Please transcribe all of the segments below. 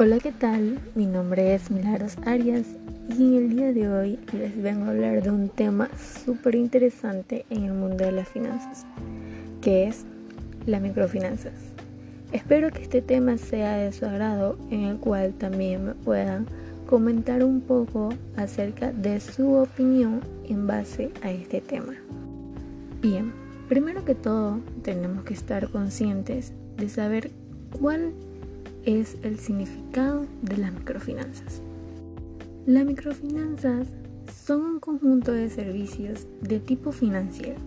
Hola, ¿qué tal? Mi nombre es Milagros Arias y en el día de hoy les vengo a hablar de un tema súper interesante en el mundo de las finanzas, que es las microfinanzas. Espero que este tema sea de su agrado, en el cual también me puedan comentar un poco acerca de su opinión en base a este tema. Bien, primero que todo tenemos que estar conscientes de saber cuál es el significado de las microfinanzas. Las microfinanzas son un conjunto de servicios de tipo financieros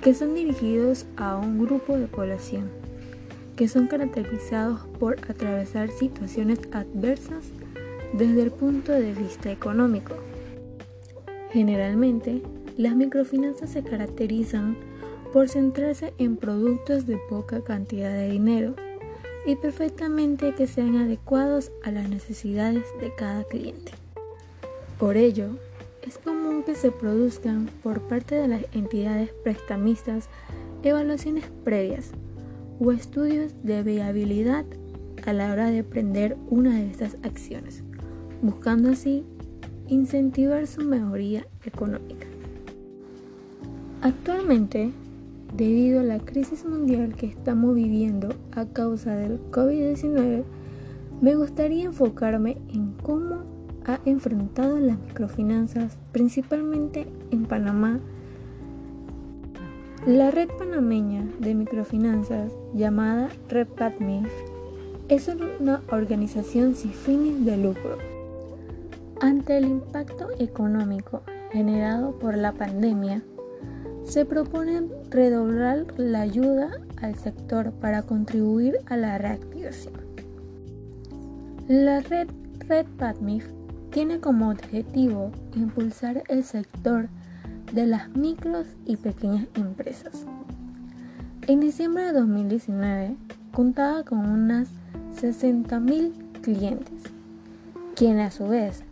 que son dirigidos a un grupo de población que son caracterizados por atravesar situaciones adversas desde el punto de vista económico. Generalmente, las microfinanzas se caracterizan por centrarse en productos de poca cantidad de dinero y perfectamente que sean adecuados a las necesidades de cada cliente. Por ello, es común que se produzcan por parte de las entidades prestamistas evaluaciones previas o estudios de viabilidad a la hora de prender una de estas acciones, buscando así incentivar su mejoría económica. Actualmente, Debido a la crisis mundial que estamos viviendo a causa del COVID-19, me gustaría enfocarme en cómo ha enfrentado las microfinanzas, principalmente en Panamá. La red panameña de microfinanzas, llamada Red es una organización sin fines de lucro. Ante el impacto económico generado por la pandemia, se propone redoblar la ayuda al sector para contribuir a la reactivación. La red Red tiene como objetivo impulsar el sector de las micros y pequeñas empresas. En diciembre de 2019 contaba con unas 60.000 clientes, quienes a su vez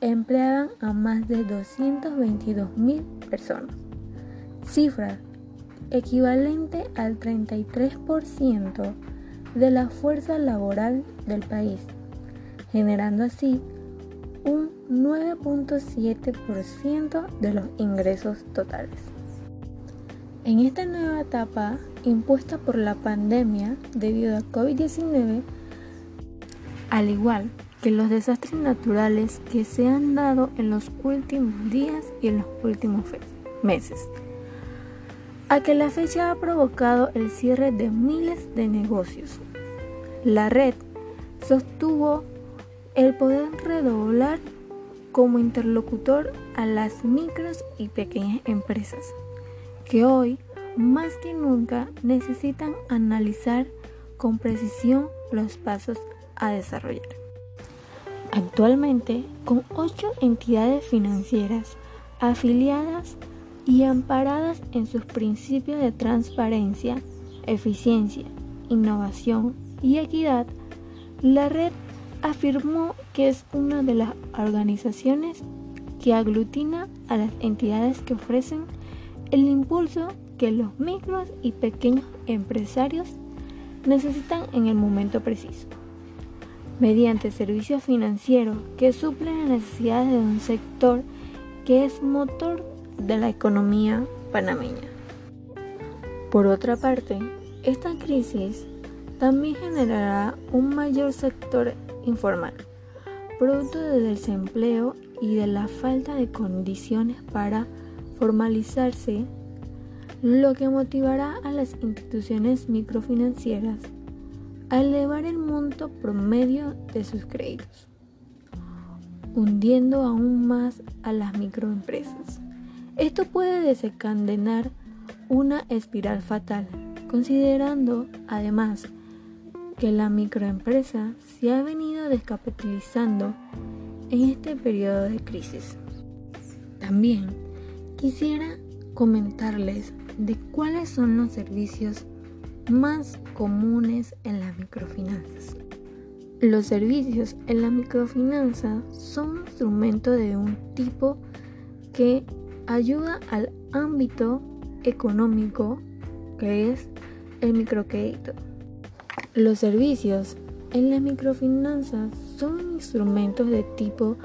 empleaban a más de 222.000 personas cifra equivalente al 33% de la fuerza laboral del país, generando así un 9.7% de los ingresos totales. En esta nueva etapa impuesta por la pandemia debido a COVID-19, al igual que los desastres naturales que se han dado en los últimos días y en los últimos meses, a que la fecha ha provocado el cierre de miles de negocios. La red sostuvo el poder redoblar como interlocutor a las micros y pequeñas empresas, que hoy más que nunca necesitan analizar con precisión los pasos a desarrollar. Actualmente, con ocho entidades financieras afiliadas y amparadas en sus principios de transparencia, eficiencia, innovación y equidad, la red afirmó que es una de las organizaciones que aglutina a las entidades que ofrecen el impulso que los micros y pequeños empresarios necesitan en el momento preciso, mediante servicios financieros que suplen las necesidades de un sector que es motor de la economía panameña. Por otra parte, esta crisis también generará un mayor sector informal, producto del desempleo y de la falta de condiciones para formalizarse, lo que motivará a las instituciones microfinancieras a elevar el monto promedio de sus créditos, hundiendo aún más a las microempresas. Esto puede desencadenar una espiral fatal, considerando además que la microempresa se ha venido descapitalizando en este periodo de crisis. También quisiera comentarles de cuáles son los servicios más comunes en las microfinanzas. Los servicios en la microfinanza son un instrumento de un tipo que ayuda al ámbito económico que es el microcrédito. Los servicios En las microfinanzas son instrumentos de tipo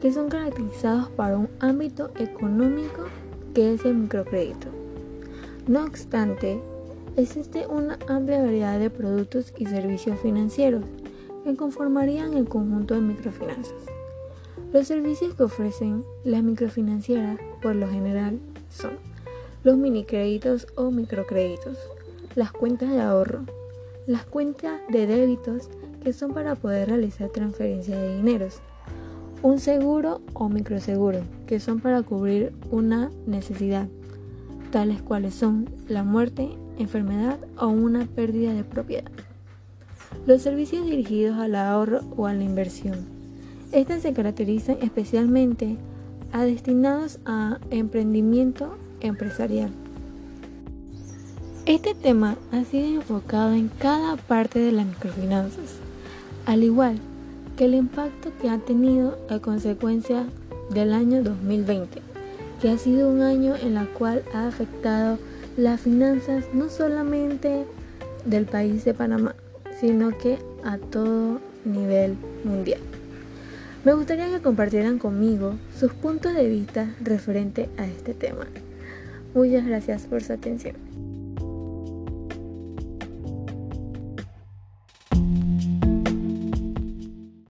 que son caracterizados para un ámbito económico que es el microcrédito. No obstante, existe una amplia variedad de productos y servicios financieros que conformarían el conjunto de microfinanzas. Los servicios que ofrecen las microfinancieras por lo general son los minicréditos o microcréditos, las cuentas de ahorro, las cuentas de débitos que son para poder realizar transferencias de dineros, un seguro o microseguro que son para cubrir una necesidad, tales cuales son la muerte, enfermedad o una pérdida de propiedad. Los servicios dirigidos al ahorro o a la inversión. Estas se caracterizan especialmente a destinados a emprendimiento empresarial. Este tema ha sido enfocado en cada parte de las microfinanzas, al igual que el impacto que ha tenido a consecuencia del año 2020, que ha sido un año en el cual ha afectado las finanzas no solamente del país de Panamá, sino que a todo nivel mundial. Me gustaría que compartieran conmigo sus puntos de vista referente a este tema. Muchas gracias por su atención.